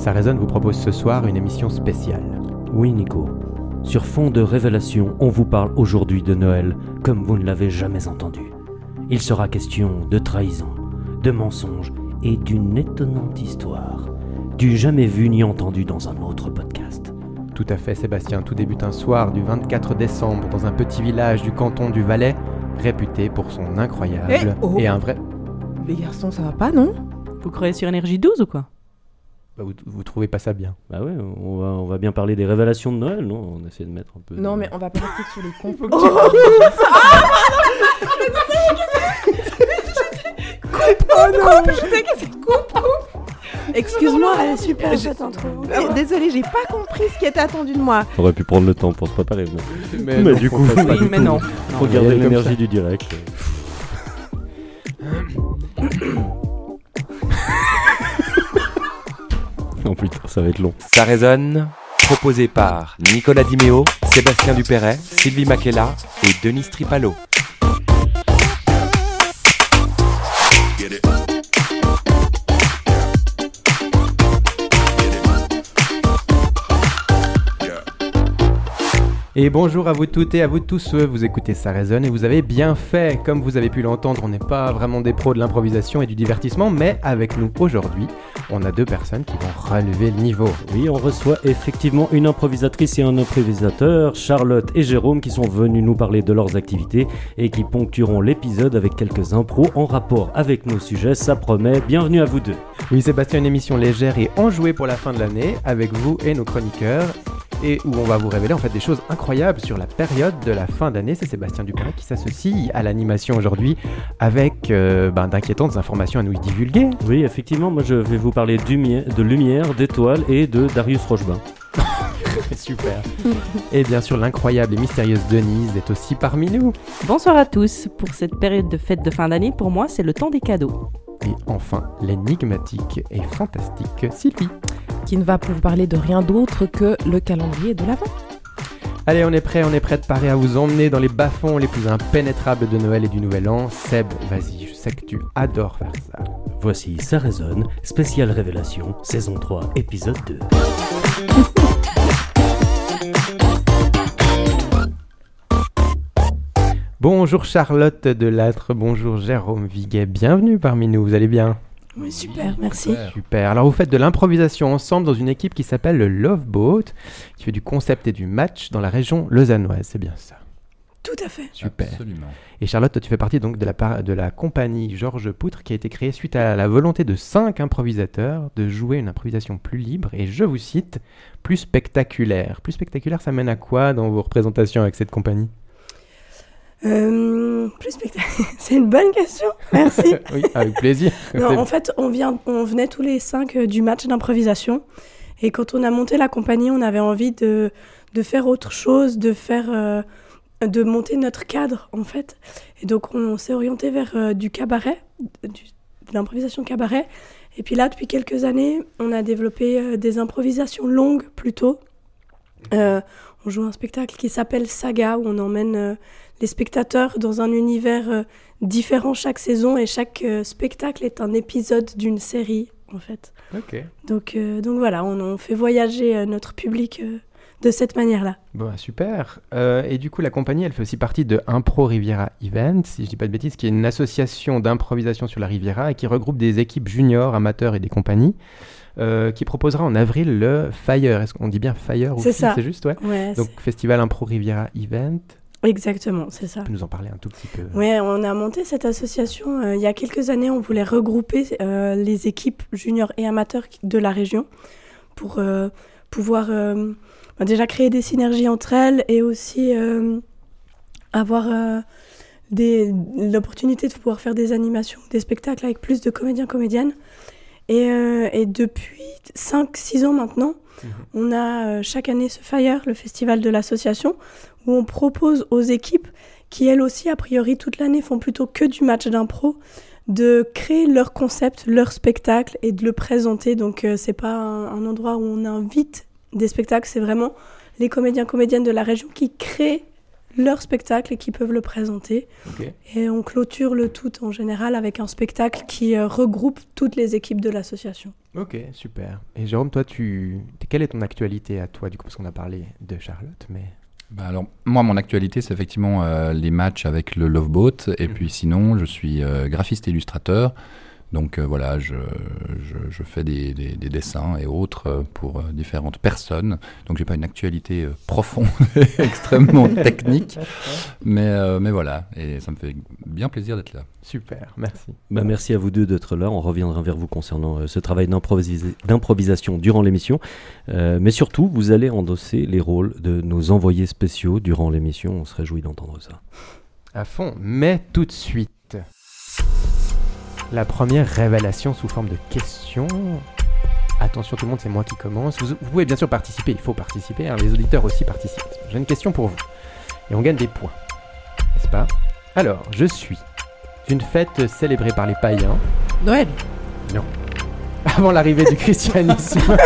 Ça résonne vous propose ce soir une émission spéciale. Oui, Nico. Sur fond de révélation, on vous parle aujourd'hui de Noël comme vous ne l'avez jamais entendu. Il sera question de trahison, de mensonges et d'une étonnante histoire, du jamais vu ni entendu dans un autre podcast. Tout à fait, Sébastien. Tout débute un soir du 24 décembre dans un petit village du canton du Valais, réputé pour son incroyable Eh, oh. et un vrai. Les garçons, ça va pas, non? Vous croyez sur énergie 12 ou quoi? Bah, vous, vous trouvez pas ça bien Bah ouais, on va, on va bien parler des révélations de Noël, non? On essaie de mettre un peu. Non, mais on va pas rester sur les compos. Excuse-moi, elle est super cette intro. Désolée, j'ai pas compris ce qui était attendu de moi. On aurait pu prendre le temps pour se préparer. Mais, Mais, Mais du coup, pas Oui, du mais tout. non. regardez l'énergie du direct. Ça va être long. Ça résonne, proposé par Nicolas Dimeo, Sébastien Dupéret, Sylvie Makela et Denis Tripalo. Et bonjour à vous toutes et à vous tous, vous écoutez Ça résonne et vous avez bien fait. Comme vous avez pu l'entendre, on n'est pas vraiment des pros de l'improvisation et du divertissement, mais avec nous aujourd'hui, on a deux personnes qui vont relever le niveau. Oui, on reçoit effectivement une improvisatrice et un improvisateur, Charlotte et Jérôme, qui sont venus nous parler de leurs activités et qui ponctueront l'épisode avec quelques impros en rapport avec nos sujets. Ça promet. Bienvenue à vous deux. Oui, Sébastien, une émission légère et enjouée pour la fin de l'année avec vous et nos chroniqueurs et où on va vous révéler en fait des choses incroyables sur la période de la fin d'année. C'est Sébastien Dupéret qui s'associe à l'animation aujourd'hui avec euh, ben, d'inquiétantes informations à nous divulguer. Oui, effectivement, moi je vais vous parler de lumière, d'étoiles et de Darius Rochebin. Super. et bien sûr, l'incroyable et mystérieuse Denise est aussi parmi nous. Bonsoir à tous. Pour cette période de fête de fin d'année, pour moi, c'est le temps des cadeaux. Et enfin, l'énigmatique et fantastique Sylvie. Qui ne va vous parler de rien d'autre que le calendrier de l'Avent. Allez, on est prêt, on est préparé à vous emmener dans les bas-fonds les plus impénétrables de Noël et du Nouvel An. Seb, vas-y, je sais que tu adores faire ça. Voici Ça résonne, spéciale révélation, saison 3, épisode 2. Bonjour Charlotte Delattre, bonjour Jérôme Viguet, bienvenue parmi nous, vous allez bien? Oui, super, merci. Super, alors vous faites de l'improvisation ensemble dans une équipe qui s'appelle le Love Boat, qui fait du concept et du match dans la région lausannoise, c'est bien ça Tout à fait. Super. Et Charlotte, toi, tu fais partie donc de la, par- de la compagnie Georges Poutre qui a été créée suite à la volonté de cinq improvisateurs de jouer une improvisation plus libre et je vous cite, plus spectaculaire. Plus spectaculaire, ça mène à quoi dans vos représentations avec cette compagnie? Euh, plus. C'est une bonne question. Merci. Oui, avec plaisir. non, en fait, on, vient, on venait tous les cinq euh, du match d'improvisation. Et quand on a monté la compagnie, on avait envie de, de faire autre chose, de faire. euh, de monter notre cadre, en fait. Et donc, on, s'est orienté vers euh, du cabaret, du- de l'improvisation cabaret. Et puis là, depuis quelques années, on a développé des improvisations longues plutôt. On joue un spectacle qui s'appelle Saga, où on emmène les spectateurs dans un univers euh, différent chaque saison et chaque euh, spectacle est un épisode d'une série en fait. Ok. Donc, euh, donc voilà, on, on fait voyager notre public euh, de cette manière-là. Bon, super. Euh, et du coup, la compagnie, elle fait aussi partie de Impro Riviera Event, si je dis pas de bêtises, qui est une association d'improvisation sur la Riviera et qui regroupe des équipes juniors, amateurs et des compagnies, qui proposera en avril le Fire. Est-ce qu'on dit bien Fire C'est aussi ça. C'est juste, ouais. Ouais, Donc, Festival Impro Riviera Event. Exactement, c'est ça. Tu peux nous en parler un tout petit peu Ouais, on a monté cette association euh, il y a quelques années. On voulait regrouper euh, les équipes juniors et amateurs de la région pour euh, pouvoir bah, déjà créer des synergies entre elles et aussi avoir l'opportunité de pouvoir faire des animations, des spectacles avec plus de comédiens, comédiennes. Et, et depuis 5-6 ans maintenant, on a chaque année ce Fire, le festival de l'association, où on propose aux équipes qui elles aussi, a priori, toute l'année font plutôt que du match d'impro, de créer leur concept, leur spectacle et de le présenter. Donc euh, c'est pas un, un endroit où on invite des spectacles, c'est vraiment les comédiens, comédiennes de la région qui créent leur spectacle et qui peuvent le présenter. Et on clôture le tout en général avec un spectacle qui euh, regroupe toutes les équipes de l'association. Ok, super. Et Jérôme, toi, tu... quelle est ton actualité à toi, du coup, parce qu'on a parlé de Charlotte, mais... Bah alors, moi, mon actualité, c'est effectivement euh, les matchs avec le Love Boat. Et Mhm. puis sinon, je suis euh, graphiste illustrateur. Donc euh, voilà, je, je, je fais des, des- des dessins et autres euh, pour euh, différentes personnes. Donc j'ai pas une actualité profonde, extrêmement technique. Mais, euh, mais voilà, et ça me fait bien plaisir d'être là. Super, merci. Bah, merci à vous deux d'être là. On reviendra vers vous concernant euh, ce travail d'improvisation durant l'émission. Euh, mais surtout, vous allez endosser les rôles de nos envoyés spéciaux durant l'émission. On se réjouit d'entendre ça. À fond. Mais tout de suite, la première révélation sous forme de question. Attention tout le monde, c'est moi qui commence. Vous, vous pouvez bien sûr participer, il faut participer, hein, les auditeurs aussi participent. J'ai une question pour vous. Et on gagne des points. N'est-ce pas? Alors, je suis une fête célébrée par les païens Noël? avant l'arrivée du christianisme.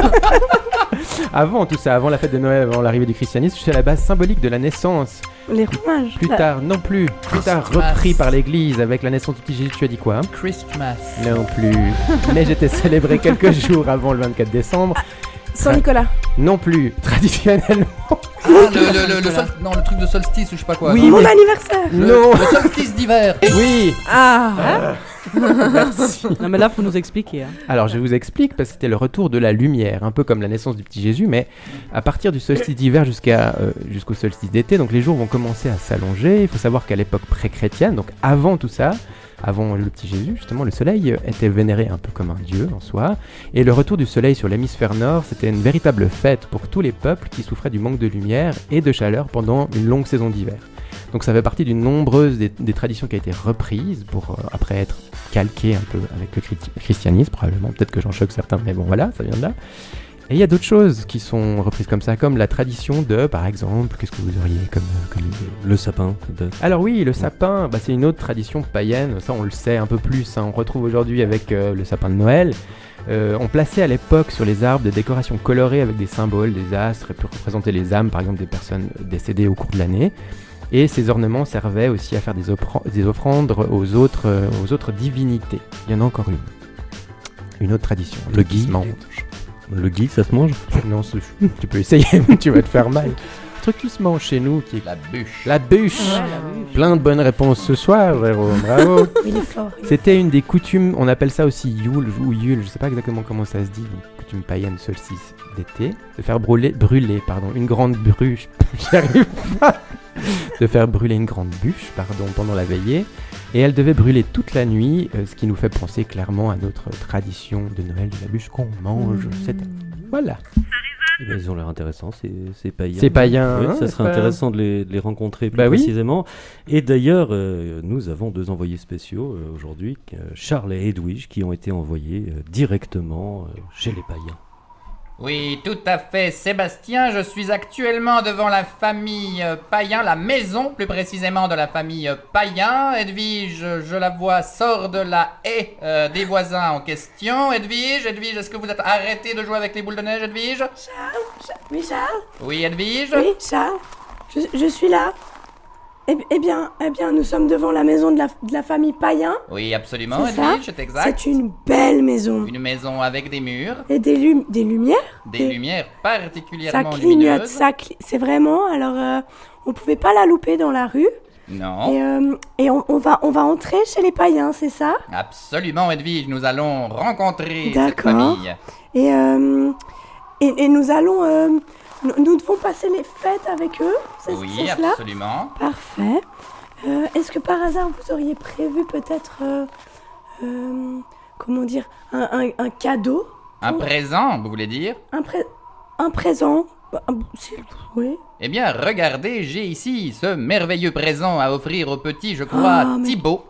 avant tout ça, avant la fête de Noël, avant l'arrivée du christianisme, à la base symbolique de la naissance. Les roumages. Plus tard, non plus. Plus tard, repris par l'église avec la naissance du petit Jésus. Tu as dit quoi hein? Christmas. Non plus. Mais j'étais célébré quelques jours avant le 24 décembre. Saint-Nicolas. Non plus. Traditionnellement. Ah, le, le, le, le sol- non, le truc de solstice ou je sais pas quoi. Oui, non. Mon mais- anniversaire Le- Non. Le solstice d'hiver. Oui. Ah Merci. Non, mais là, faut nous expliquer. hein. Alors je vous explique parce que c'était le retour de la lumière, un peu comme la naissance du petit Jésus, mais à partir du solstice d'hiver jusqu'à euh, jusqu'au solstice d'été, donc les jours vont commencer à s'allonger. Il faut savoir qu'à l'époque pré-chrétienne, donc avant tout ça, avant le petit Jésus, justement, le soleil était vénéré un peu comme un dieu en soi, et le retour du soleil sur l'hémisphère nord, c'était une véritable fête pour tous les peuples qui souffraient du manque de lumière et de chaleur pendant une longue saison d'hiver. Donc ça fait partie d'une nombreuse des, traditions qui a été reprise pour euh, après être calquée un peu avec le christianisme probablement. Peut-être que j'en choque certains, mais bon voilà, ça vient de là. Et il y a d'autres choses qui sont reprises comme ça, comme la tradition de, par exemple, qu'est-ce que vous auriez comme, comme idée Le sapin, alors oui, le sapin, bah, c'est une autre tradition païenne, ça on le sait un peu plus, hein. on retrouve aujourd'hui avec euh, le sapin de Noël. Euh, on plaçait à l'époque sur les arbres des décorations colorées avec des symboles, des astres, pour représenter les âmes par exemple des personnes décédées au cours de l'année. Et ces ornements servaient aussi à faire des, offran- des offrandes aux autres, euh, aux autres divinités. Il y en a encore une. Une autre tradition. un Le truc Le gui, ça se mange? Non, tu peux essayer, mais tu vas te faire mal. Truc qui se mange chez nous, qui est La bûche. la bûche. Plein de bonnes réponses ce soir, Jérôme. Bravo. C'était une des coutumes, on appelle ça aussi Yule ou Yule, je sais pas exactement comment ça se dit, une coutume païenne solstice d'été, de faire brûler, brûler pardon, une grande bûche, j'y arrive pas, de faire brûler une grande bûche pardon, pendant la veillée, et elle devait brûler toute la nuit, euh, ce qui nous fait penser clairement à notre tradition de Noël de la bûche qu'on mange cette année. Voilà. Eh ben, Ils ont l'air intéressants, ces, ces païens. C'est païen, Oui, hein, ça serait pas intéressant de les, de les rencontrer plus Bah oui. précisément. Et d'ailleurs, euh, nous avons deux envoyés spéciaux euh, aujourd'hui, Charles et Edwige, qui ont été envoyés euh, directement chez les païens. Oui, tout à fait, Sébastien. Je suis actuellement devant la famille Païen, la maison plus précisément de la famille Païen. Edwige, je la vois, sort de la haie euh, des voisins en question. Edwige, Edwige, est-ce que vous êtes arrêté de jouer avec les boules de neige, Edwige? Oui, Charles? Oui, Edwige? Oui, Charles je, je suis là. Eh, eh bien, eh bien, nous sommes devant la maison de la, de la famille Païen. Oui, absolument, C'est ça Edwige, c'est exact. C'est une belle maison. Une maison avec des murs, Et des, lum- des lumières. des lumières Ça particulièrement clignote, lumineuses. ça cli- C'est vraiment. Alors, euh, on pouvait pas la louper dans la rue. Non. Et, euh, et on, on va, on va entrer chez les païens, c'est ça? Absolument, Edwige, nous allons rencontrer cette famille. et, euh, et, et nous allons. Nous, devons passer les fêtes avec eux, c'est Oui, c'est cela absolument. Parfait. Euh, Est-ce que par hasard vous auriez prévu peut-être. euh, euh, comment dire un, un- un cadeau Un présent, vous voulez dire? Un, pré- un présent Bah, ah, oui. Eh bien, regardez, j'ai ici ce merveilleux présent à offrir au petit, je crois, Ah, mais- Thibaut.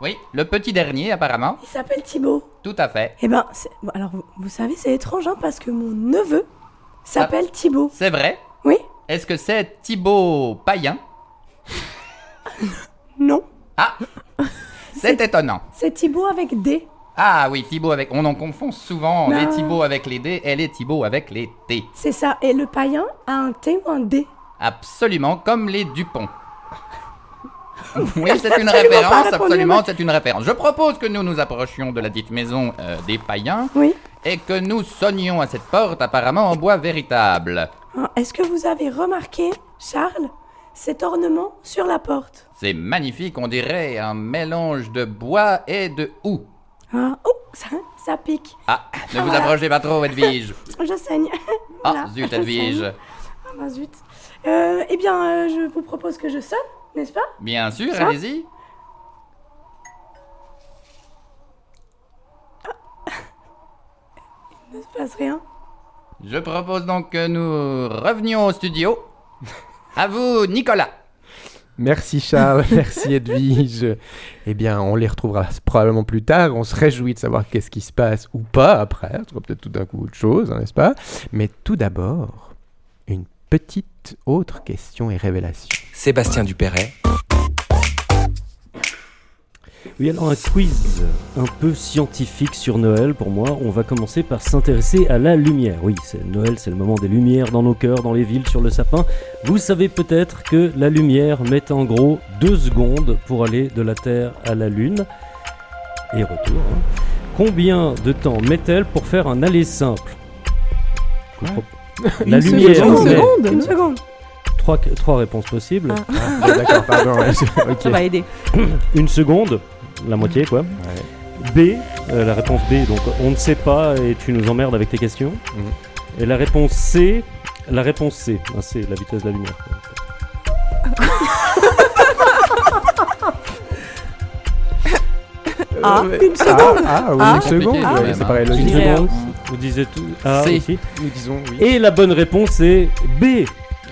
Oui, le petit dernier, apparemment. Il s'appelle Thibaut. Tout à fait. Eh ben, bon, alors vous, vous savez, c'est étrange, hein, parce que mon neveu s'appelle Thibaut. C'est vrai Oui Est-ce que c'est Thibaut Payen Non. Ah C'est étonnant. C'est Thibaut avec D. Ah oui, Thibaut avec. On en confond souvent les. Thibaut avec les D et les Thibaut avec les T. C'est ça. Et le païen a un T ou un D? Absolument comme les Dupont. Oui, c'est une référence, absolument, c'est une référence. Je propose que nous nous approchions de la dite maison euh, des païens Oui. et que nous sonnions à cette porte apparemment en bois véritable. Ah, Est-ce que vous avez remarqué, Charles, cet ornement sur la porte? C'est magnifique, on dirait un mélange de bois et de houx. ah, Oh, ça, ça pique. Ah, ne vous voilà. approchez pas trop, Edwige. Je saigne. Ah, Voilà, zut, Edwige. Ah bah zut. Euh, eh bien, euh, je vous propose que je sonne, n'est-ce pas? Bien sûr, allez-y. Il ne se passe rien. Je propose donc que nous revenions au studio. À vous, Nicolas. Merci Charles, merci Edwige. Eh bien, on les retrouvera probablement plus tard. On se réjouit de savoir qu'est-ce qui se passe ou pas après. Sera peut-être tout d'un coup autre chose, hein, n'est-ce pas? Mais tout d'abord, petite autre question et révélation. Sébastien Dupéret, Oui, alors un quiz un peu scientifique sur Noël pour moi. On va commencer par s'intéresser à la lumière. Oui, c'est Noël, c'est le moment des lumières dans nos cœurs, dans les villes, sur le sapin. Vous savez peut-être que la lumière met en gros deux secondes pour aller de la Terre à la Lune et retour. hein. Combien de temps met-elle pour faire un aller simple? La Une lumière seconde. Une seconde. Une seconde. trois, trois réponses possibles. Ah, D'accord, pardon. ouais, je- ok. Ça va aider. Une seconde, la moitié quoi. B, euh, la réponse B, donc on ne sait pas et tu nous emmerdes avec tes questions. Mhm. Et la réponse C, la réponse C, Ah, c'est la vitesse de la lumière. Ah, Euh, une seconde. Ah, ah, oui, Ah. une seconde. Compliqué, ouais, quand même, c'est hein. pareil, Une logique. seconde, vous disiez tout A C. aussi. Nous disons oui. Et la bonne réponse est B.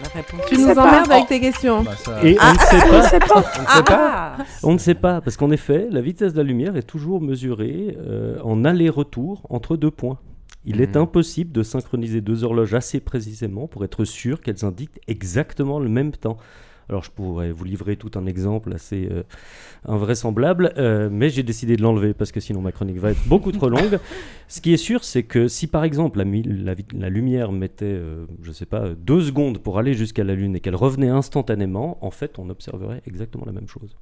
La réponse. Tu nous sais pas. emmerdes avec tes questions. Bah, ça- Et on ne sait pas. On ne sait pas. Ah, On ne sait pas, parce qu'en effet, la vitesse de la lumière est toujours mesurée euh, en aller-retour entre deux points. Il est Mhm. impossible de synchroniser deux horloges assez précisément pour être sûr qu'elles indiquent exactement le même temps. Alors je pourrais vous livrer tout un exemple assez euh, invraisemblable, euh, mais j'ai décidé de l'enlever parce que sinon ma chronique va être beaucoup trop longue. Ce qui est sûr, c'est que si par exemple la, lumière mettait, euh, je sais pas, deux secondes pour aller jusqu'à la Lune et qu'elle revenait instantanément, en fait on observerait exactement la même chose.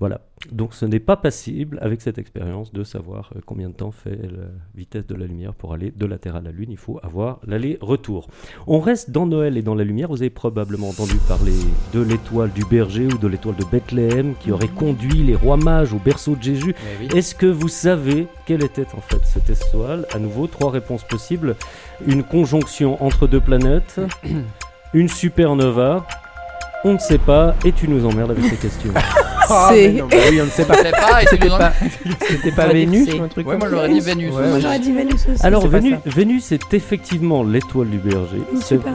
Voilà. Donc ce n'est pas possible avec cette expérience de savoir euh, combien de temps fait la vitesse de la lumière pour aller de la Terre à la Lune. Il faut avoir l'aller-retour. On reste dans Noël et dans la lumière. Vous avez probablement entendu parler de l'étoile du berger ou de l'étoile de Bethléem qui aurait conduit les rois mages au berceau de Jésus. Oui. Est-ce que vous savez quelle était en fait cette étoile? À nouveau, trois réponses possibles. Une conjonction entre deux planètes, une supernova, on ne sait pas, et tu nous emmerdes avec ces questions. Ah, C'est- mais non, bah oui, on ne sait pas. Je sais pas, et c'est C'était pas, c'était pas J'aurais dit Vénus ou un truc Ouais, comme moi ça j'aurais dit Vénus. Ouais, aussi. ouais, J'aurais dit Vénus aussi. Alors pas Vénus. Vénus est effectivement l'étoile du berger, c'est vrai,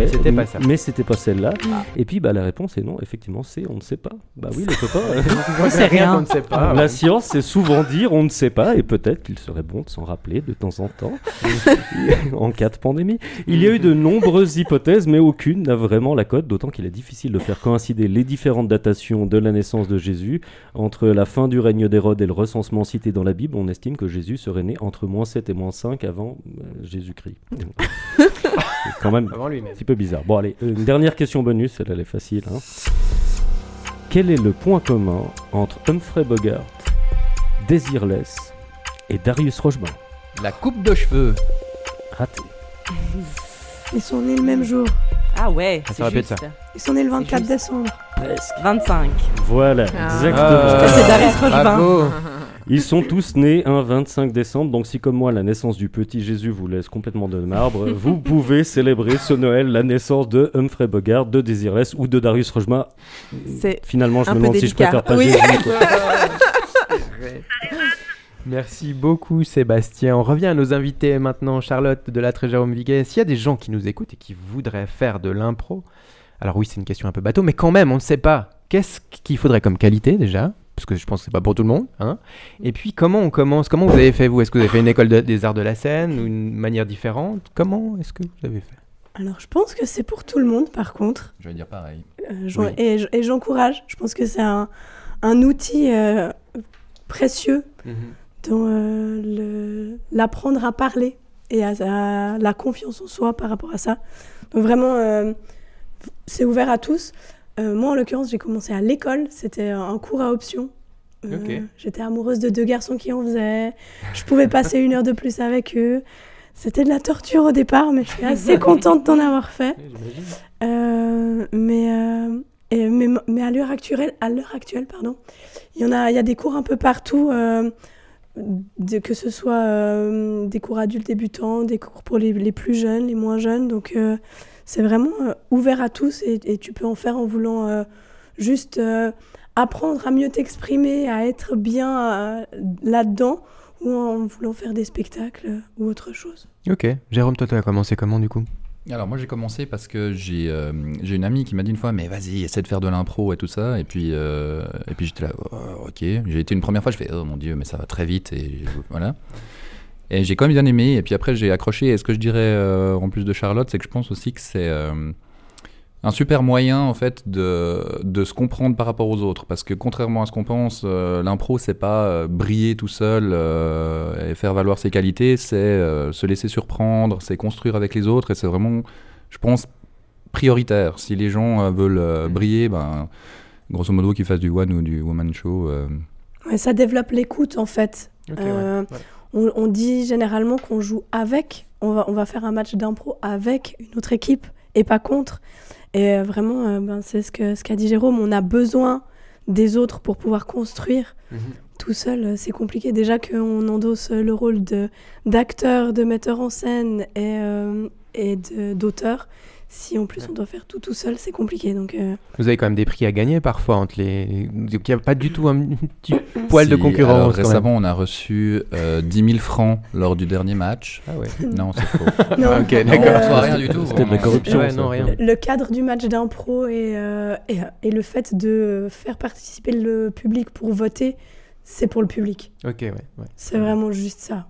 Mais c'était pas ça. mais c'était pas celle-là. Ah. Et puis bah la réponse est non, effectivement c'est on ne sait pas. Bah oui les copains. On sait rien qu'on ne sait pas. La ouais. science, c'est souvent dire on ne sait pas, et peut-être qu'il serait bon de s'en rappeler de temps en temps, en cas de pandémie. Il y a eu de nombreuses hypothèses, mais aucune n'a vraiment la cote, d'autant qu'il est difficile de faire coïncider les différentes datations de la naissance de Jésus. Entre la fin du règne d'Hérode et le recensement cité dans la Bible, on estime que Jésus serait né entre moins 7 et moins 5 avant euh, Jésus-Christ. c'est quand même Avant un lui-même. petit peu bizarre. Bon, allez, une dernière question bonus, celle-là, elle est facile. hein. Quel est le point commun entre Humphrey Bogart, Desireless et Darius Rochebaum La coupe de cheveux. Raté. Ils sont nés le même jour. ah ouais, Ça c'est juste. ça. Ils sont nés le 24 juste. décembre. Presque. 25. Voilà, Ah. exactement. Ah, c'est Darius. Bravo. Ils sont tous nés un 25 décembre, donc si comme moi la naissance du petit Jésus vous laisse complètement de marbre, vous pouvez célébrer ce Noël la naissance de Humphrey Bogart, de Desireless ou de Darius. C'est Finalement, je un me demande si je préfère pas Oui. Jésus. Merci beaucoup Sébastien. On revient à nos invités maintenant. Charlotte de la Jérôme Viguet. S'il y a des gens qui nous écoutent et qui voudraient faire de l'impro, alors oui c'est une question un peu bateau, mais quand même on ne sait pas. Qu'est-ce qu'il faudrait comme qualité déjà parce que je pense que c'est pas pour tout le monde. Hein et puis comment on commence Comment vous avez fait vous? Est-ce que vous avez fait une école de- des arts de la scène ou une manière différente? Comment est-ce que vous avez fait? Alors, je pense que c'est pour tout le monde, par contre. Je vais dire pareil. Euh, Oui. Et, j'encourage. Je pense que c'est un, un outil euh, précieux dans euh, l'apprendre à parler et à, à la confiance en soi par rapport à ça. Donc vraiment, euh, c'est ouvert à tous. Euh, moi, en l'occurrence, j'ai commencé à l'école. C'était un cours à option. Euh. J'étais amoureuse de deux garçons qui en faisaient. Je pouvais passer une heure de plus avec eux. C'était de la torture au départ, mais je suis assez contente d'en avoir fait. Euh, mais, et- mais, mais à l'heure actuelle, à l'heure actuelle, pardon, il y en a, il y a des cours un peu partout, de- que ce soit des cours adultes débutants, des cours pour les, les plus jeunes, les moins jeunes. Donc c'est vraiment euh, ouvert à tous et, et tu peux en faire en voulant euh, juste euh, apprendre à mieux t'exprimer, à être bien euh, là-dedans ou en voulant faire des spectacles euh, ou autre chose. Ok. Jérôme, toi tu as commencé comment du coup? Alors moi j'ai commencé parce que j'ai euh, j'ai une amie qui m'a dit une fois mais vas-y essaie de faire de l'impro et tout ça et puis euh, et puis j'étais là Oh, ok j'ai été une première fois je fais oh mon dieu mais ça va très vite et voilà et j'ai quand même bien aimé et puis après j'ai accroché. Et ce que je dirais euh, en plus de Charlotte c'est que je pense aussi que c'est euh, un super moyen en fait de, de se comprendre par rapport aux autres. Parce que contrairement à ce qu'on pense euh, l'impro c'est pas euh, briller tout seul euh, et faire valoir ses qualités. C'est euh, se laisser surprendre c'est construire avec les autres. Et c'est vraiment je pense prioritaire. Si les gens euh, veulent euh, briller ben grosso modo qu'ils fassent du one ou du woman show euh, Ouais, ça développe l'écoute en fait. Ok, Euh, ouais, ouais. On, on dit généralement qu'on joue avec, on va, on va faire un match d'impro avec une autre équipe et pas contre. Et euh, vraiment, euh, ben, c'est ce qu'a ce qu'a dit Jérôme, on a besoin des autres pour pouvoir construire. Mhm. Tout seul, euh, c'est compliqué. Déjà qu'on endosse le rôle d'acteur, de, metteur en scène et, euh, et d'auteur. Si en plus on doit faire tout tout seul, c'est compliqué. Donc, euh, Vous avez quand même des prix à gagner parfois entre les. Donc il n'y a pas du tout un petit poil de concurrence. alors, quand même. récemment on a reçu euh, 10 000 francs lors du dernier match Ah ouais. non c'est faux non, Ah, ok, Non, d'accord. reçoit rien du tout C'était de la corruption. Ouais, ça. non, rien. le cadre du match d'impro et, euh, et, et le fait de faire participer le public pour voter, c'est pour le public. Ok, ouais. ouais. C'est vraiment juste ça.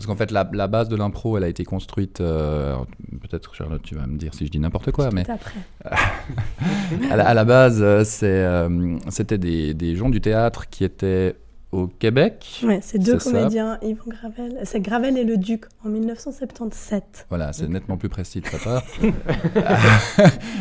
Parce qu'en fait, la, la base de l'impro, elle a été construite. euh, Peut-être, Charlotte, tu vas me dire si je dis n'importe quoi, mais après. à la, à la base, euh, euh, c'était des, des gens du théâtre qui étaient au Québec. Ouais, c'est deux C'est ça. comédiens, Yvan Gravel. C'est Gravel et le Duc en 1977. Voilà, c'est nettement plus précis de sa part.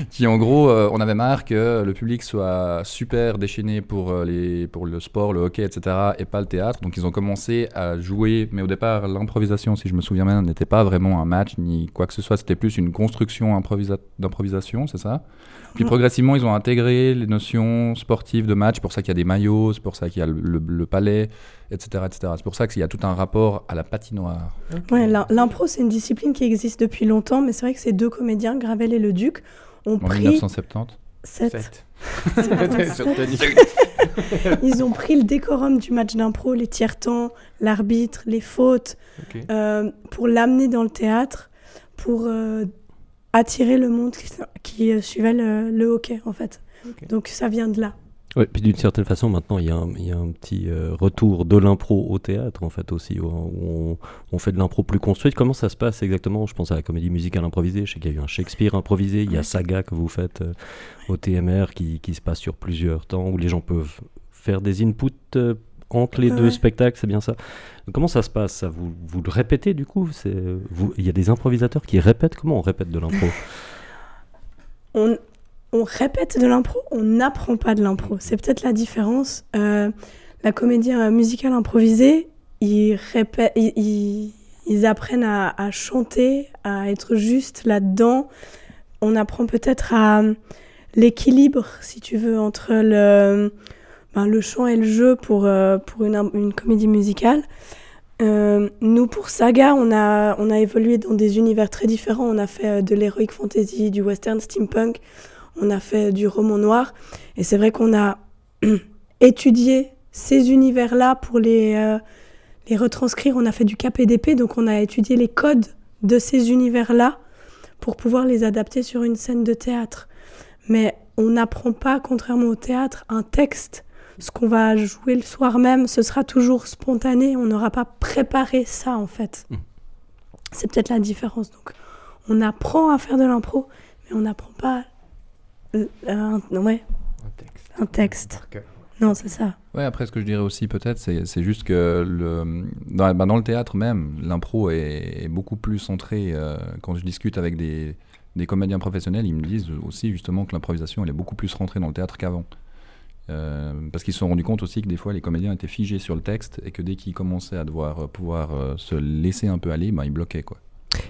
qui, en gros, euh, on avait marre que le public soit super déchaîné pour, euh, les, pour le sport, le hockey, etc., et pas le théâtre. Donc, ils ont commencé à jouer. Mais au départ, l'improvisation, si je me souviens bien, n'était pas vraiment un match ni quoi que ce soit. C'était plus une construction improvisa- d'improvisation, c'est ça? Puis progressivement, ils ont intégré les notions sportives de match. C'est pour ça qu'il y a des maillots, c'est pour ça qu'il y a le, le- le palais, etc., etc. C'est pour ça qu'il y a tout un rapport à la patinoire. Ouais, l'im- l'impro, c'est une discipline qui existe depuis longtemps, mais c'est vrai que ces deux comédiens, Gravel et le Duc, ont En pris 1970. sept- Sept. c'est vraiment Sur sept. Tony. Ils ont pris le décorum du match d'impro, les tiers-temps, l'arbitre, les fautes, euh, pour l'amener dans le théâtre, pour euh, attirer le monde qui, qui, euh, suivait le, le hockey, en fait. Donc ça vient de là. Ouais, puis d'une certaine façon, maintenant, il y a un, il y a un petit euh, retour de l'impro au théâtre, en fait, aussi, où, où on, on fait de l'impro plus construite. Comment ça se passe exactement? Je pense à la comédie musicale improvisée. Je sais qu'il y a eu un Shakespeare improvisé. Il y a Saga que vous faites euh, au TMR qui, qui se passe sur plusieurs temps, où les gens peuvent faire des inputs euh, entre les Ouais. deux spectacles, c'est bien ça. Comment ça se passe ça? Vous, vous le répétez du coup? Il y a des improvisateurs qui répètent? Comment on répète de l'impro? On, on répète de l'impro, on n'apprend pas de l'impro. C'est peut-être la différence. Euh, la comédie euh, musicale improvisée, ils, répè- ils, ils- ils apprennent à, à chanter, à être juste là-dedans. On apprend peut-être à l'équilibre, si tu veux, entre le, ben, le chant et le jeu pour, euh, pour une, une comédie musicale. Euh, nous, pour Saga, on a, on a évolué dans des univers très différents. On a fait euh, de l'heroic fantasy, du western steampunk, on a fait du roman noir. Et c'est vrai qu'on a étudié ces univers-là pour les, euh, les retranscrire. On a fait du KPDP, donc on a étudié les codes de ces univers-là pour pouvoir les adapter sur une scène de théâtre. Mais on n'apprend pas, contrairement au théâtre, un texte. Ce qu'on va jouer le soir même, ce sera toujours spontané. On n'aura pas préparé ça, en fait. Mm. C'est peut-être la différence. Donc, on apprend à faire de l'impro, mais on n'apprend pas euh, un, ouais, Un texte. un. Non, c'est ça. Ouais, après, ce que je dirais aussi, peut-être, c'est c'est juste que le, dans, bah, dans le théâtre même, l'impro est, est beaucoup plus centré. euh, quand je discute avec des, des comédiens professionnels, ils me disent aussi justement que l'improvisation, elle est beaucoup plus rentrée dans le théâtre qu'avant. Euh, parce qu'ils se sont rendus compte aussi que des fois, les comédiens étaient figés sur le texte et que dès qu'ils commençaient à devoir euh, pouvoir euh, se laisser un peu aller, bah, ils bloquaient. Quoi.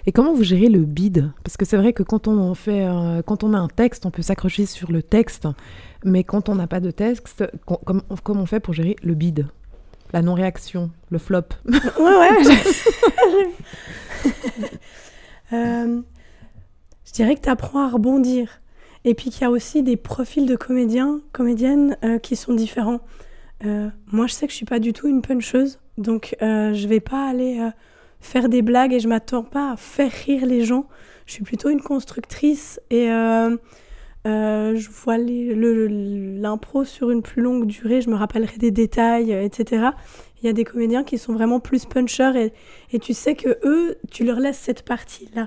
Et comment vous gérez le bide? Parce que c'est vrai que quand on en fait, euh, quand on a un texte, on peut s'accrocher sur le texte, mais quand on n'a pas de texte, com- comment comment on fait pour gérer le bide? La non-réaction, le flop. Ouais, ouais. Euh, je dirais que tu apprends à rebondir. Et puis qu'il y a aussi des profils de comédiens, comédiennes euh, qui sont différents. Euh, moi, je sais que je suis pas du tout une puncheuse, donc euh, je vais pas aller euh, faire des blagues et je m'attends pas à faire rire les gens. Je suis plutôt une constructrice et je vois l'impro sur une plus longue durée. Je me rappellerai des détails, etc. Il y a des comédiens qui sont vraiment plus punchers et, et tu sais que eux, tu leur laisses cette partie-là.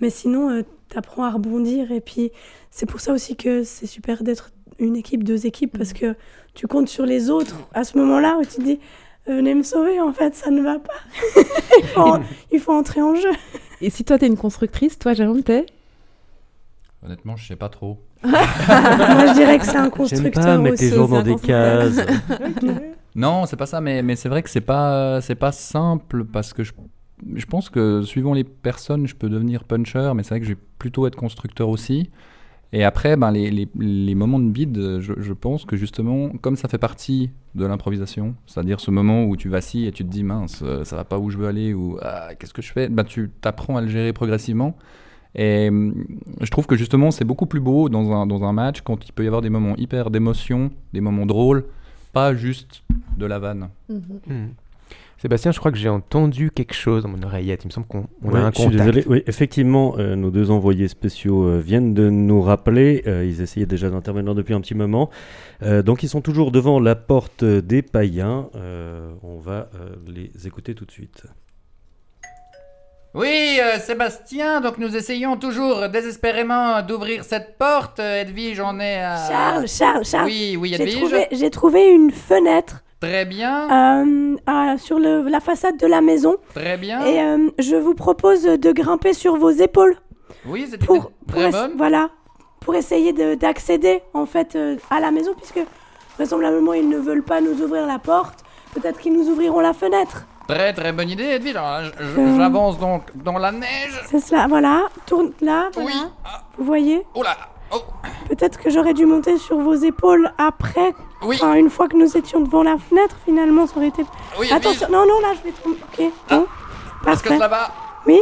Mais sinon, tu apprends à rebondir. Et puis, c'est pour ça aussi que c'est super d'être une équipe, deux équipes, parce que tu comptes sur les autres à ce moment-là où tu te dis euh, venez me sauver, en fait, ça ne va pas. il, faut, il faut entrer en jeu. Et si toi, t'es une constructrice, toi, Jérôme, t'es? Honnêtement, je sais pas trop. Moi, je dirais que c'est un J'aime constructeur pas mettre aussi. les gens dans des cases. Non, c'est pas ça, mais, mais c'est vrai que c'est pas, c'est pas simple parce que je, je pense que suivant les personnes, je peux devenir puncher, mais c'est vrai que je vais plutôt être constructeur aussi. Et après, ben, les, les, les moments de bide, je, je pense que justement, comme ça fait partie de l'improvisation, c'est-à-dire ce moment où tu vacilles et tu te dis mince, euh, ça va pas où je veux aller ou ah, qu'est-ce que je fais, ben, tu t'apprends à le gérer progressivement. Et hum, je trouve que justement, c'est beaucoup plus beau dans un, dans un match quand il peut y avoir des moments hyper d'émotion, des moments drôles, pas juste de la vanne. Hmm. Sébastien, je crois que j'ai entendu quelque chose dans mon oreillette. Il me semble qu'on on Ouais, a un je suis contact. désolé. Oui, effectivement, euh, nos deux envoyés spéciaux euh, viennent de nous rappeler. euh, ils essayaient déjà d'intervenir depuis un petit moment. Euh, donc, ils sont toujours devant la porte des païens. Euh, on va euh, les écouter tout de suite. Oui, euh, Sébastien, donc nous essayons toujours désespérément d'ouvrir cette porte. Edwige, on est à... Charles, Charles, Charles. Oui, oui, J'ai Edwige. trouvé, j'ai trouvé une fenêtre Très bien, euh, à- sur le- la façade de la maison très bien. et euh, je vous propose de grimper sur vos épaules Oui, c'était pour, pour très bonne. voilà pour essayer de- d'accéder en fait euh, à la maison puisque vraisemblablement ils ne veulent pas nous ouvrir la porte. Peut-être qu'ils nous ouvriront la fenêtre. Très très bonne idée, Edwige. J'avance donc dans la neige. C'est cela, voilà. Tourne là, voilà. Oui. Ah, Vous voyez oh là. Oh, Peut-être que j'aurais dû monter sur vos épaules après. oui. Enfin, une fois que nous étions devant la fenêtre, finalement, ça aurait été. Oui. Attention, non, non, là, je vais tomber. Ok, bon. Est-ce que va Oui.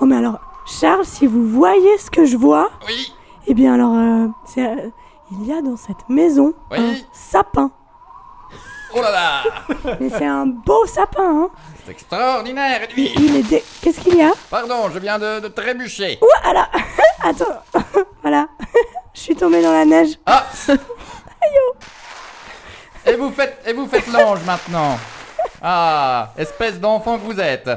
Oh, mais alors, Charles, si vous voyez ce que je vois, Oui. eh bien, alors, euh, euh, il y a dans cette maison Oui. un sapin. Oh là là. Mais c'est un beau sapin, hein. C'est extraordinaire, Edwige. Il est dé... Qu'est-ce qu'il y a? Pardon, je viens de, de trébucher. Voilà. Attends. voilà. je suis tombée dans la neige. Ah Et vous faites, et vous faites l'ange maintenant. Ah, espèce d'enfant que vous êtes.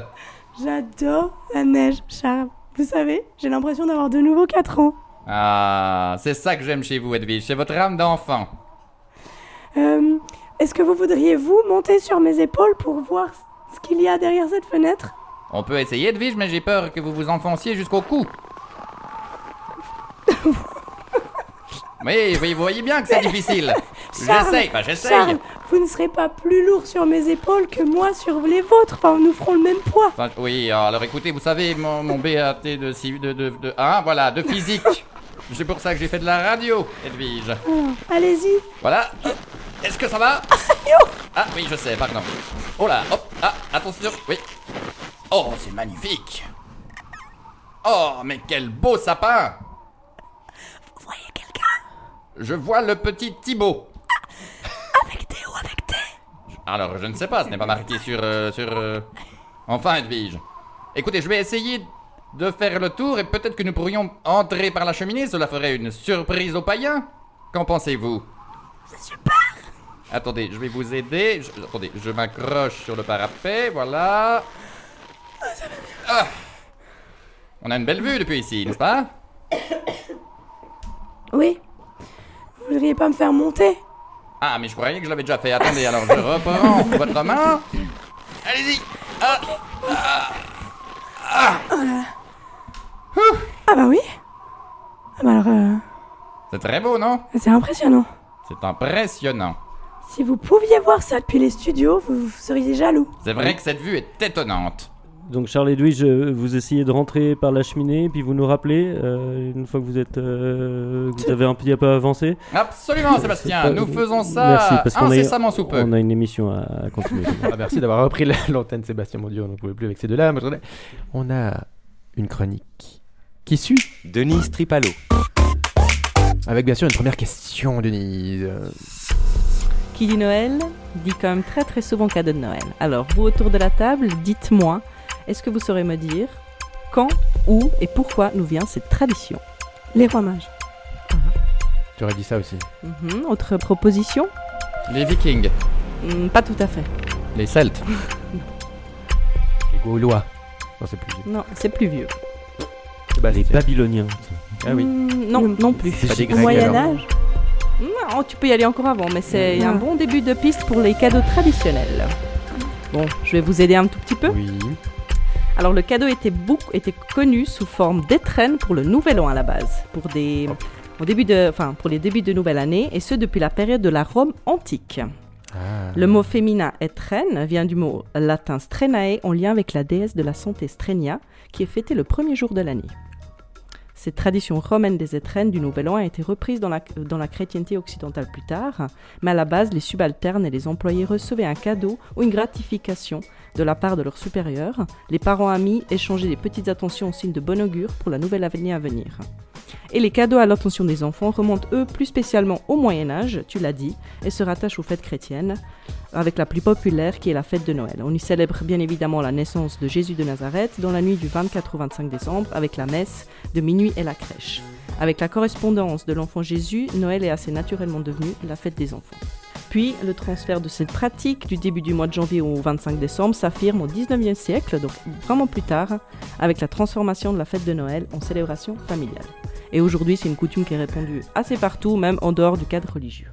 J'adore la neige, Charles. Vous savez, j'ai l'impression d'avoir de nouveau 4 ans. Ah, c'est ça que j'aime chez vous, Edwige. C'est votre âme d'enfant. Euh, Est-ce que vous voudriez, vous, monter sur mes épaules pour voir ce qu'il y a derrière cette fenêtre On peut essayer, Edwige, mais j'ai peur que vous vous enfonciez jusqu'au cou. Oui, oui, vous voyez bien que c'est difficile. J'essaye, bah j'essaye. Vous ne serez pas plus lourd sur mes épaules que moi sur les vôtres. Enfin, nous ferons le même poids. Enfin, oui, alors écoutez, vous savez, mon, mon BAT de, ci- de, de, de, hein, voilà, de physique. C'est pour ça que j'ai fait de la radio, Edwige. Alors, Allez-y. Voilà. Est-ce que ça va Ah oui, je sais, pardon. Oh là, hop, ah, attention, oui. Oh, c'est magnifique. Oh, mais quel beau sapin. Vous voyez quelqu'un? Je vois le petit Thibaut. Avec Théo, avec Thé. Alors, je ne sais pas, ce n'est pas marqué sur... euh, sur euh, Enfin, Edwige. Écoutez, je vais essayer de faire le tour et peut-être que nous pourrions entrer par la cheminée. Cela ferait une surprise aux païens. Qu'en pensez-vous? C'est super Attendez, je vais vous aider. Je- attendez, je m'accroche sur le parapet, voilà. Ah. On a une belle vue depuis ici, n'est-ce pas? Oui. Vous voudriez pas me faire monter? Ah, mais je croyais que je l'avais déjà fait. Attendez, alors je reprends votre main. Allez-y. Ah, Ah bah oui. Ah bah alors, euh, c'est très beau, non? c'est impressionnant. C'est impressionnant. Si vous pouviez voir ça depuis les studios, vous, vous seriez jaloux. C'est vrai que cette vue est étonnante. Donc Charles Edwige, euh, vous essayez de rentrer par la cheminée, puis vous nous rappelez, euh, une fois que vous êtes, euh, que vous avez un petit peu avancé. Absolument, Sébastien. pas- Nous faisons Merci, ça a- incessamment sous peu. On a une émission à, à continuer. Ah, merci d'avoir repris la- l'antenne, Sébastien, mon Dieu, on n'en pouvait plus avec ces deux-là. On a une chronique qui suit, Denise Tripalo. avec bien sûr une première question, Denise. Qui dit Noël dit quand même très très souvent cadeau de Noël. Alors, vous autour de la table, dites-moi, est-ce que vous saurez me dire quand, où et pourquoi nous vient cette tradition? Les rois mages. Tu aurais dit ça aussi. Mhm, Autre proposition? Les Vikings, Hmm, Pas tout à fait. les Celtes. Les Gaulois. Non, c'est plus. Non, c'est plus vieux. Bah, les Babyloniens. Ah oui. Hmm, non, non plus. C'est pas des Au Grecs. Moyen alors. Âge Non, tu peux y aller encore avant, mais c'est un bon début de piste pour les cadeaux traditionnels. Bon, je vais vous aider un tout petit peu. Oui. Alors le cadeau était, beaucoup, était connu sous forme d'étrennes pour le nouvel an à la base, pour, des, au début de, enfin, pour les débuts de nouvelle année, et ce depuis la période de la Rome antique. Ah. Le mot féminin étrenne vient du mot latin strenae en lien avec la déesse de la santé Strenia, qui est fêtée le premier jour de l'année. Cette tradition romaine des étrennes du Nouvel An a été reprise dans la, dans la chrétienté occidentale plus tard, mais à la base, les subalternes et les employés recevaient un cadeau ou une gratification de la part de leurs supérieurs. Les parents amis échangeaient des petites attentions en signe de bon augure pour la nouvelle année à venir. Et les cadeaux à l'attention des enfants remontent eux plus spécialement au Moyen Âge, tu l'as dit, et se rattachent aux fêtes chrétiennes, avec la plus populaire qui est la fête de Noël. On y célèbre bien évidemment la naissance de Jésus de Nazareth dans la nuit du 24 au 25 décembre avec la messe de minuit et la crèche. Avec la correspondance de l'enfant Jésus, Noël est assez naturellement devenu la fête des enfants. Puis, le transfert de cette pratique du début du mois de janvier au 25 décembre s'affirme au 19e siècle, donc vraiment plus tard, avec la transformation de la fête de Noël en célébration familiale. Et aujourd'hui, c'est une coutume qui est répandue assez partout, même en dehors du cadre religieux.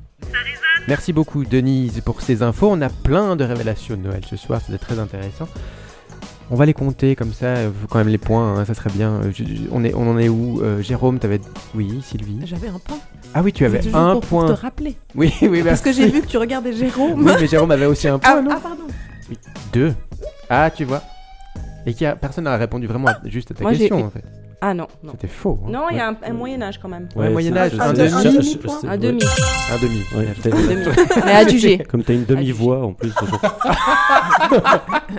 Merci beaucoup, Denise, pour ces infos. On a plein de révélations de Noël ce soir, c'était très intéressant. On va les compter comme ça, euh, quand même les points, hein, ça serait bien. Euh, je- je- on, est, on en est où Euh, Jérôme, t'avais. Oui, Sylvie. J'avais un point. Ah oui, tu avais juste un pour, pour point. te rappeler. Oui, oui, Parce que merci. j'ai vu que tu regardais Jérôme. Oui, mais Jérôme avait aussi un point, ah, non ah, pardon. Deux. Ah, tu vois. Et qui a... personne n'a répondu vraiment à- juste à ta Moi, question, en fait. Ah non, non. C'était faux. hein. Non, il y a un, un Moyen Âge quand même. Ouais, Moyen Âge, c'est- un demi- c'est- un demi. Un demi. Ouais, peut-être-. Mais à. Comme t'as une demi-voix en plus.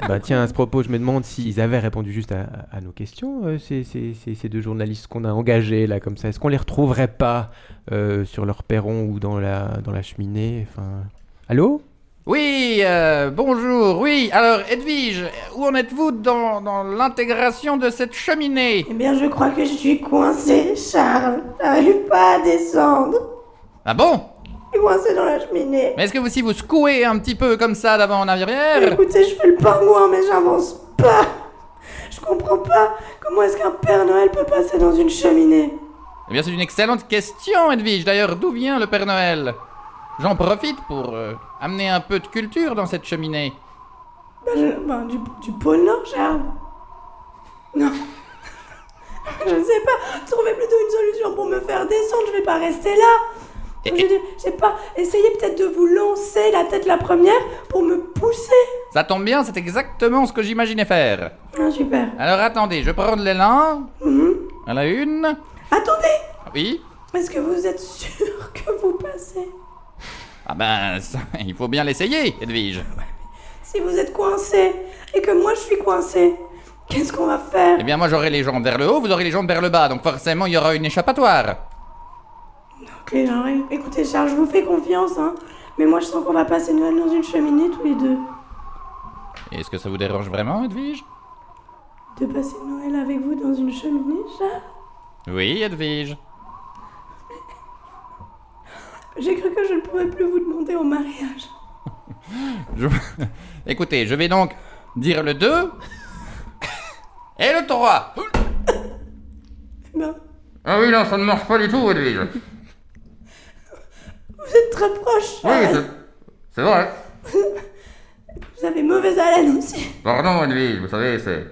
Bah tiens, à ce propos, je me demande s'ils avaient répondu juste à, à nos questions, euh, ces, ces- ces- ces deux journalistes qu'on a engagés là comme ça. Est-ce qu'on les retrouverait pas euh, sur leur perron ou dans la, dans la cheminée? Enfin... Allô? Oui, euh, bonjour, oui. Alors, Edwige, où en êtes-vous dans, dans l'intégration de cette cheminée? Eh bien, je crois que je suis coincée, Charles. J'arrive pas à descendre. Ah bon? Je suis coincée dans la cheminée. Mais est-ce que vous, si vous secouez un petit peu comme ça d'avant en arrière? Écoutez, je fais le pingouin, mais j'avance pas. Je comprends pas comment est-ce qu'un Père Noël peut passer dans une cheminée. Eh bien, c'est une excellente question, Edwige. D'ailleurs, d'où vient le Père Noël? J'en profite pour euh, amener un peu de culture dans cette cheminée. Bah, du, du pôle Nord, Charles. Non. je ne sais pas. Trouvez plutôt une solution pour me faire descendre. Je vais pas rester là. Et- Je, je sais pas. Essayez peut-être de vous lancer la tête la première pour me pousser. Ça tombe bien, c'est exactement ce que j'imaginais faire. Ah, super. Alors attendez, je prends de l'élan. Mhm. À la une. Attendez. Oui. Est-ce que vous êtes sûr que vous passez? Ah ben, ça, il faut bien l'essayer, Edwige. Si vous êtes coincé et que moi je suis coincé, qu'est-ce qu'on va faire? Eh bien, moi j'aurai les jambes vers le haut, vous aurez les jambes vers le bas, donc forcément il y aura une échappatoire. Ok, alors, écoutez Charles, je vous fais confiance, hein. Mais moi, je sens qu'on va passer Noël dans une cheminée tous les deux. Est-ce que ça vous dérange vraiment, Edwige? De passer Noël avec vous dans une cheminée, Charles? Oui, Edwige. J'ai cru que je ne pourrais plus vous demander en mariage. Je- Écoutez, je vais donc dire le 2 et le 3. Eh ben, Ah oui, non, ça ne marche pas du tout, Edwige. vous êtes très proche, Oui, c'est vrai. Vous avez mauvaise haleine aussi. Pardon, Edwige, vous savez, c'est.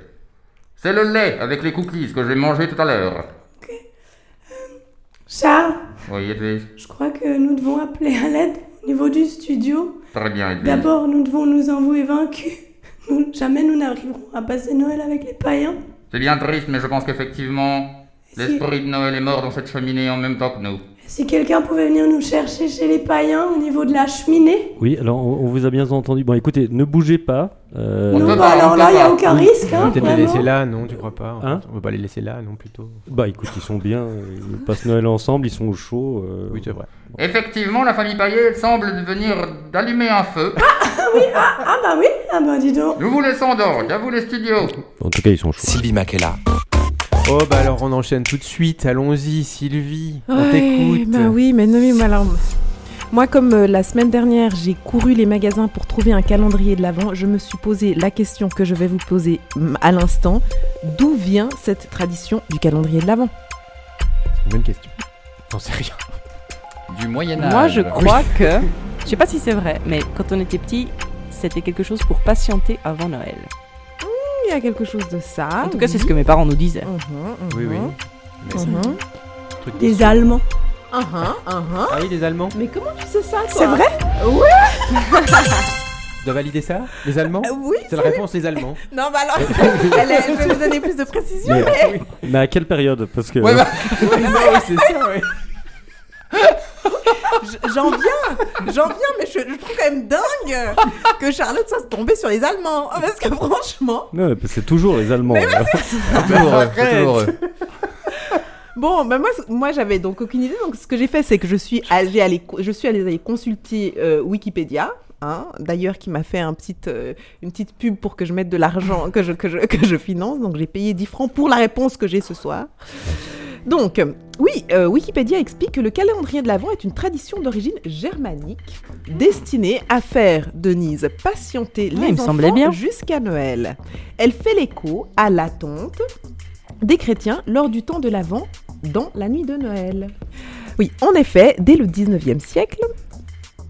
C'est le lait avec les cookies que j'ai mangé tout à l'heure. Charles, Oui, Edwige. je crois que nous devons appeler à l'aide au niveau du studio. Très bien, Edwige. D'abord, nous devons nous avouer vaincus. Nous- jamais nous n'arriverons à passer Noël avec les païens. C'est bien triste, mais je pense qu'effectivement, l'esprit de Noël est mort dans cette cheminée en même temps que nous. Si quelqu'un pouvait venir nous chercher chez les païens au niveau de la cheminée. Oui, alors on, on vous a bien entendu. Bon, écoutez, ne bougez pas. euh, On Non, peut bah pas, alors là, peut il n'y a aucun risque. Hein, Peut-être les laisser là, non, tu crois pas Hein. On va pas les laisser là, non, plutôt. Bah écoute, ils sont bien, ils passent Noël ensemble, ils sont au chaud. euh, Oui, c'est vrai. Effectivement, la famille Paillet semble venir d'allumer un feu. Ah bah oui, ah bah dis donc. Nous vous laissons donc, à vous les studios. En tout cas, ils sont chauds. Sylvie Makela. Oh, bah alors on enchaîne tout de suite. Allons-y, Sylvie. On t'écoute. Bah oui, mais non, mais moi, alors, moi, comme euh, la semaine dernière, j'ai couru les magasins pour trouver un calendrier de l'Avent, je me suis posé la question que je vais vous poser à l'instant. D'où vient cette tradition du calendrier de l'Avent? Une bonne question. J'en sais rien. Du Moyen-Âge. Moi, je crois que. Je sais pas si c'est vrai, mais quand on était petit, c'était quelque chose pour patienter avant Noël. Il y a quelque chose de ça. en tout cas, c'est ce que mes parents nous disaient. Mhm, Oui, oui. mhm, Mais mhm. truc Des. Allemands. Mhm, mhm. Ah oui, les Allemands Mais comment tu sais ça, toi? C'est vrai? Tu dois valider ça? Les Allemands? Euh, Oui. C'est la réponse, les Allemands. Non, bah alors, elle, elle peut nous donner plus de précision. Mais, mais à quelle période? Parce que Ouais, bah- Oui, non, c'est ça, ouais. J'en viens, j'en viens, mais je, je trouve quand même dingue que Charlotte soit tombée sur les Allemands. Parce que franchement, Non, c'est toujours les Allemands. c'est toujours bon, bah moi, moi j'avais donc aucune idée. Donc ce que j'ai fait, c'est que je suis allée, aller, je suis allée aller consulter euh, Wikipédia. hein, D'ailleurs, qui m'a fait un petit, euh, une petite pub pour que je mette de l'argent que je, que, je, que je finance. Donc j'ai payé 10 francs pour la réponse que j'ai ce soir. Donc, euh, oui, euh, Wikipédia explique que le calendrier de l'Avent est une tradition d'origine germanique destinée à faire, Denise, patienter Ouais, les il enfants bien. jusqu'à Noël. Elle fait l'écho à l'attente des chrétiens lors du temps de l'Avent dans la nuit de Noël. Oui, en effet, dès le 19e siècle,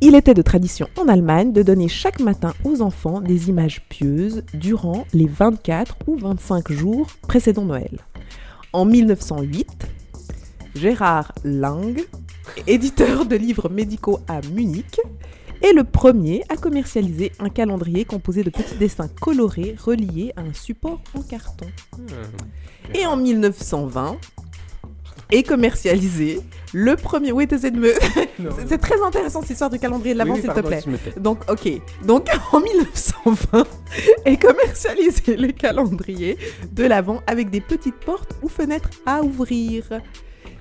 il était de tradition en Allemagne de donner chaque matin aux enfants des images pieuses durant les 24 ou 25 jours précédant Noël. En 1908, Gérard Lang, éditeur de livres médicaux à Munich, est le premier à commercialiser un calendrier composé de petits dessins colorés reliés à un support en carton. Et en 1920 est commercialisé le premier. Oui, t'essaies de me. C'est- très intéressant cette histoire du calendrier de l'avant, s'il te plaît. Donc, ok. Donc, en 1920 est commercialisé le calendrier de l'Avent avec des petites portes ou fenêtres à ouvrir.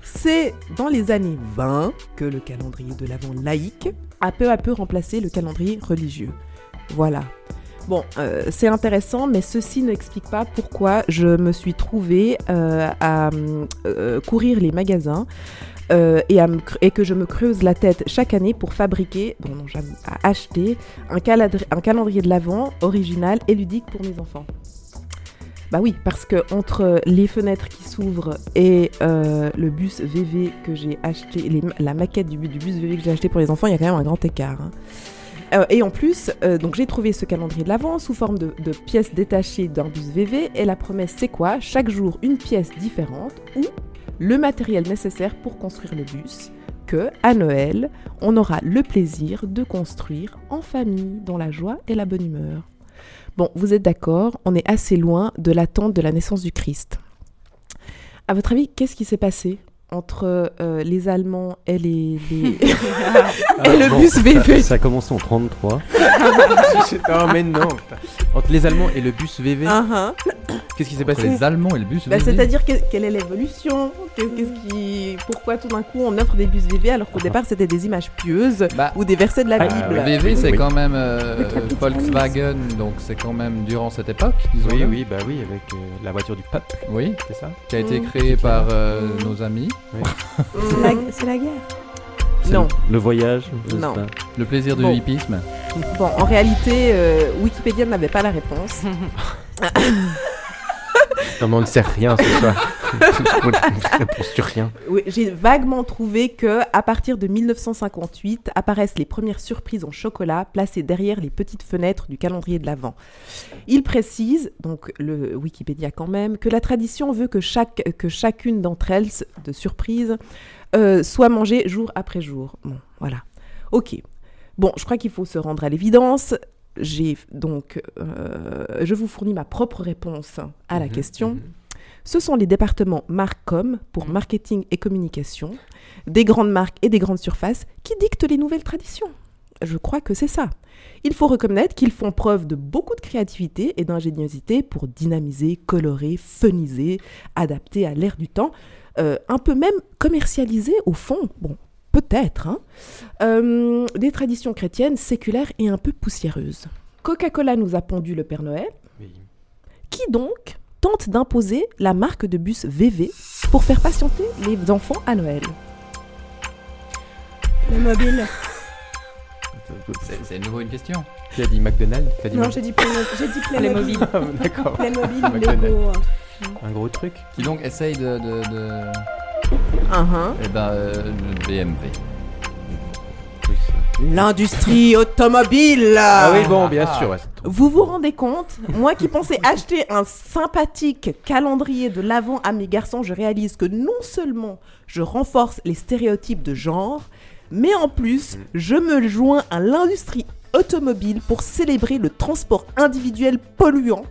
C'est dans les années 20 que le calendrier de l'Avent laïque a peu à peu remplacé le calendrier religieux. Voilà. Bon, euh, c'est intéressant, mais ceci n'explique pas pourquoi je me suis trouvée euh, à euh, courir les magasins et, que je me creuse la tête chaque année pour fabriquer, bon non, à acheter un, calendrier de l'Avent original et ludique pour mes enfants. Bah oui, parce que entre les fenêtres qui s'ouvrent et le bus VV que j'ai acheté, la maquette du bus VV que j'ai acheté pour les enfants, il y a quand même un grand écart. hein. Euh, et en plus, euh, donc j'ai trouvé ce calendrier de l'Avent sous forme de, de pièces détachées d'un bus VV. Et la promesse, c'est quoi? Chaque jour, une pièce différente ou le matériel nécessaire pour construire le bus. Que, à Noël, on aura le plaisir de construire en famille, dans la joie et la bonne humeur. Bon, vous êtes d'accord, on est assez loin de l'attente de la naissance du Christ. À votre avis, qu'est-ce qui s'est passé? Entre euh, les Allemands et les, les- et le bus VV Ça, ça a commencé en 33. non, mais non. Entre les Allemands et le bus VV, Ah, ah. qu'est-ce qui s'est Entre passé les Allemands et le bus. Bah, VV. C'est-à-dire que- quelle est l'évolution? Qu'est-ce qui, pourquoi tout d'un coup on offre des bus VV alors qu'au départ c'était des images pieuses Bah, ou des versets de la euh, Bible? VV, c'est Oui. quand même euh, Volkswagen, donc c'est quand même durant cette époque, disons Oui, oui, bah oui, avec euh, la voiture du peuple, Oui, c'est ça qui a été Mm. créé par euh, nos amis. C'est la, guerre. Non. Le voyage Non. pas. Le plaisir du Bon. hippisme. Bon, en réalité, euh, Wikipédia n'avait pas la réponse. Non, on ne sait rien ce soir. Rien. Oui, j'ai vaguement trouvé que à partir de 1958 apparaissent les premières surprises en chocolat placées derrière les petites fenêtres du calendrier de l'Avent. Il précise, donc le Wikipédia quand même, que la tradition veut que, chaque, que chacune d'entre elles, de surprises, euh, soit mangée jour après jour. Bon, voilà. Ok. Bon, je crois qu'il faut se rendre à l'évidence. J'ai donc, euh, je vous fournis ma propre réponse à la Mhm, question. mhm. Ce sont les départements Marcom pour marketing et communication, des grandes marques et des grandes surfaces qui dictent les nouvelles traditions. Je crois que c'est ça. Il faut reconnaître qu'ils font preuve de beaucoup de créativité et d'ingéniosité pour dynamiser, colorer, funiser, adapter à l'ère du temps, euh, un peu même commercialiser au fond. Bon, peut-être. hein. Euh, des traditions chrétiennes séculaires et un peu poussiéreuses. Coca-Cola nous a pondu le Père Noël, Oui. qui donc tente d'imposer la marque de bus VV pour faire patienter les enfants à Noël? Le mobile. C'est de nouveau une question. Tu as dit McDonald's dit Non, j'ai dit Playmobil. J'ai dit Playmobil. Playmobil. Ah, D'accord. Playmobil. Lego. Un gros truc. Qui donc essaye de. de, de- Uh-huh. Eh ben, euh, le BMW. L'industrie automobile Ah oui, bon, bien Ah. sûr. ouais, c'est trop- Vous vous rendez compte? Moi qui pensais acheter un sympathique calendrier de l'avant à mes garçons, je réalise que non seulement je renforce les stéréotypes de genre, mais en plus, je me joins à l'industrie automobile pour célébrer le transport individuel polluant.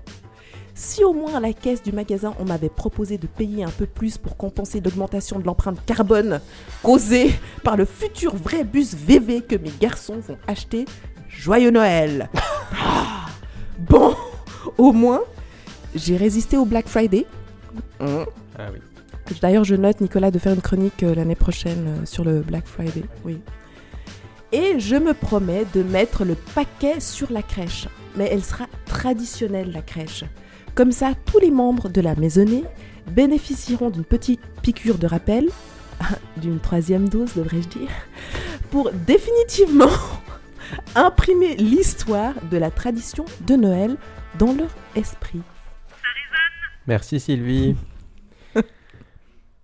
Si au moins à la caisse du magasin on m'avait proposé de payer un peu plus pour compenser l'augmentation de l'empreinte carbone causée par le futur vrai bus VV que mes garçons vont acheter, joyeux Noël Ah, Bon, au moins, j'ai résisté au Black Friday. Mmh. Ah oui. D'ailleurs, je note, Nicolas, de faire une chronique euh, l'année prochaine euh, sur le Black Friday. Oui. Et je me promets de mettre le paquet sur la crèche. Mais elle sera traditionnelle, la crèche. Comme ça, tous les membres de la maisonnée bénéficieront d'une petite piqûre de rappel, d'une troisième dose, devrais-je dire, pour définitivement imprimer l'histoire de la tradition de Noël dans leur esprit. Merci Sylvie.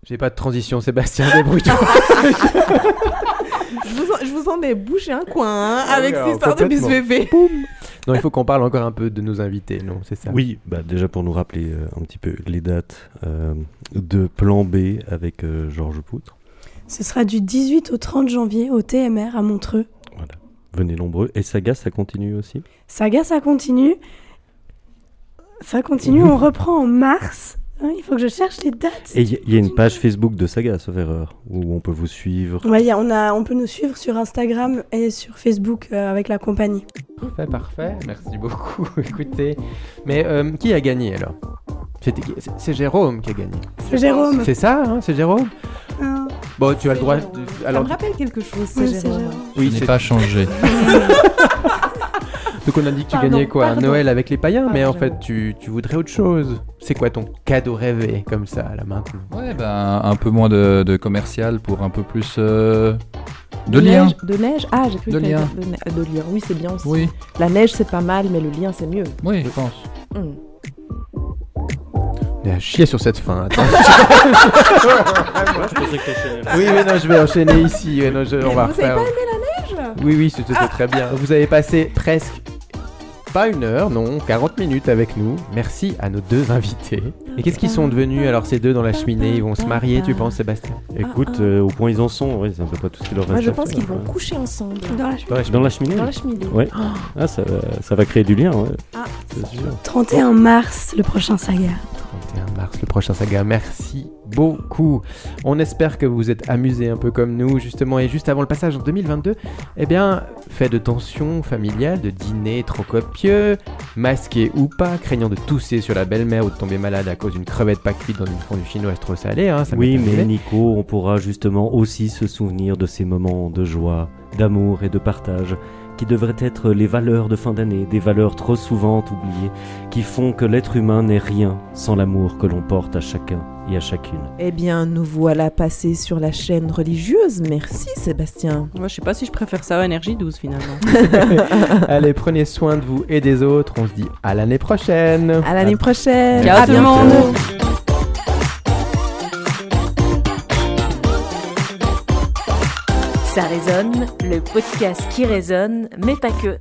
J'ai pas de transition, Sébastien, débrouille-toi. Je vous, en, je vous en ai bouché un coin hein, Ah avec oui, cette histoire de. Non, il faut qu'on parle encore un peu de nos invités, non, c'est ça? Oui, bah déjà pour nous rappeler euh, un petit peu les dates euh, de Plan B avec euh, Georges Poutre. Ce sera du 18 au 30 janvier au TMR à Montreux. Voilà. Venez nombreux. Et Saga, ça continue aussi? Saga, ça continue. Ça continue, on reprend en mars. Hein, il faut que je cherche les dates. Et il y, a une page Facebook de Saga, sauf erreur, où on peut vous suivre. Ouais, il y a- on, a, on peut nous suivre sur Instagram et sur Facebook euh, avec la compagnie. Parfait, parfait. Merci beaucoup. Écoutez, mais euh, qui a gagné alors? C'est- Jérôme qui a gagné. C'est Jérôme. C'est ça, hein C'est Jérôme? Ah, Bon, tu as le droit. de- Ça Alors, me rappelle quelque chose, c'est oui, Jérôme. Jérôme. oui, Je n'ai c'est- pas changé. donc on a dit que tu Pardon, gagnais quoi pardon. Noël avec les païens, mais en fait, tu, tu voudrais autre chose. C'est quoi ton cadeau rêvé comme ça là maintenant? Ouais, ben un peu moins de, de commercial pour un peu plus euh, de lien. neige, De neige? Ah, j'ai cru De lien. de, ne- de lien. Oui, c'est bien aussi. Oui, La neige, c'est pas mal, mais le lien, c'est mieux. oui, je pense. On est à chier sur cette fin. attends. oui, mais non, je vais enchaîner ici. ouais, non, je- on Mais va vous avez refaire. pas aimé la neige? Oui, oui, c'était très bien. Vous avez passé presque pas une heure, non, 40 minutes avec nous. Merci à nos deux invités. Et qu'est-ce qu'ils sont devenus alors ces deux dans la cheminée? Ils vont se marier, tu penses, Sébastien? Écoute, euh, au point ils en sont, ouais, c'est un peu pas tout ce qu'il leur Moi, reste je à pense faire, qu'ils vont ouais. coucher ensemble. Dans la Dans la Dans la cheminée Dans la cheminée. Ouais. Ah, ça, va- ça va créer du lien, ouais. Ah. C'est sûr. 31 mars, le prochain saga. 31 mars, le prochain saga. Merci beaucoup. On espère que vous vous êtes amusés un peu comme nous, justement, et juste avant le passage en 2022, eh bien, fait de tensions familiales, de dîners trop copieux, masqués ou pas, craignant de tousser sur la belle-mère ou de tomber malade à cause d'une crevette pas cuite dans une fondue chinoise trop salée, hein, ça Oui, mais. Nico, on pourra justement aussi se souvenir de ces moments de joie, d'amour et de partage qui devraient être les valeurs de fin d'année, des valeurs trop souvent oubliées, qui font que l'être humain n'est rien sans l'amour que l'on porte à chacun et à chacune. Eh bien, nous voilà passés sur la chaîne religieuse. Merci Sébastien. Moi, je sais pas si je préfère ça à Énergie 12 finalement. Allez, prenez soin de vous et des autres. On se dit à l'année prochaine. À l'année prochaine. Ciao À tout le bientôt. monde. Ça résonne, le podcast qui résonne, mais pas que.